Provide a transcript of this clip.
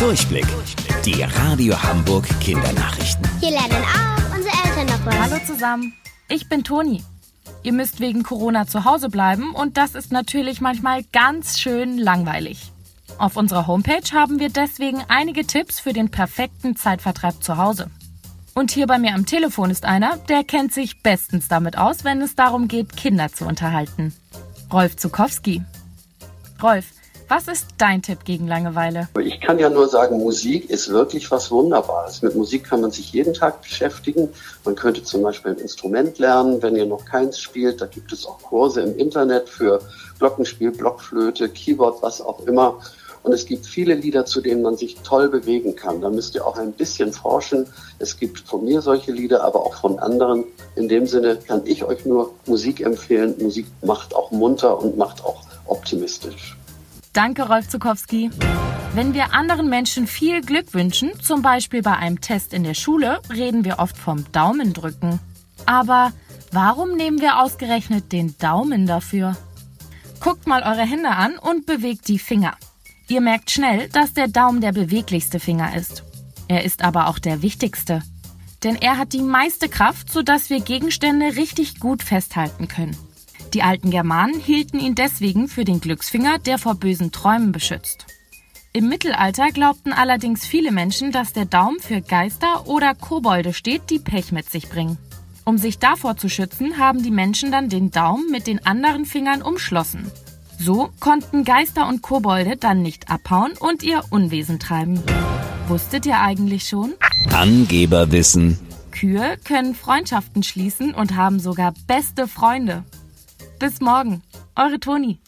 Durchblick. Die Radio Hamburg Kindernachrichten. Hier lernen auch unsere Eltern noch was. Hallo zusammen, ich bin Toni. Ihr müsst wegen Corona zu Hause bleiben und das ist natürlich manchmal ganz schön langweilig. Auf unserer Homepage haben wir deswegen einige Tipps für den perfekten Zeitvertreib zu Hause. Und hier bei mir am Telefon ist einer, der kennt sich bestens damit aus, wenn es darum geht, Kinder zu unterhalten. Rolf Zukowski. Rolf, was ist dein Tipp gegen Langeweile? Ich kann ja nur sagen, Musik ist wirklich was Wunderbares. Mit Musik kann man sich jeden Tag beschäftigen. Man könnte zum Beispiel ein Instrument lernen, wenn ihr noch keins spielt. Da gibt es auch Kurse im Internet für Glockenspiel, Blockflöte, Keyboard, was auch immer. Und es gibt viele Lieder, zu denen man sich toll bewegen kann. Da müsst ihr auch ein bisschen forschen. Es gibt von mir solche Lieder, aber auch von anderen. In dem Sinne kann ich euch nur Musik empfehlen. Musik macht auch munter und macht auch optimistisch. Danke, Rolf Zukowski. Wenn wir anderen Menschen viel Glück wünschen, zum Beispiel bei einem Test in der Schule, reden wir oft vom Daumendrücken. Aber warum nehmen wir ausgerechnet den Daumen dafür? Guckt mal eure Hände an und bewegt die Finger. Ihr merkt schnell, dass der Daumen der beweglichste Finger ist. Er ist aber auch der wichtigste. Denn er hat die meiste Kraft, sodass wir Gegenstände richtig gut festhalten können. Die alten Germanen hielten ihn deswegen für den Glücksfinger, der vor bösen Träumen beschützt. Im Mittelalter glaubten allerdings viele Menschen, dass der Daumen für Geister oder Kobolde steht, die Pech mit sich bringen. Um sich davor zu schützen, haben die Menschen dann den Daumen mit den anderen Fingern umschlossen. So konnten Geister und Kobolde dann nicht abhauen und ihr Unwesen treiben. Wusstet ihr eigentlich schon? Angeberwissen. Kühe können Freundschaften schließen und haben sogar beste Freunde. Bis morgen, eure Toni.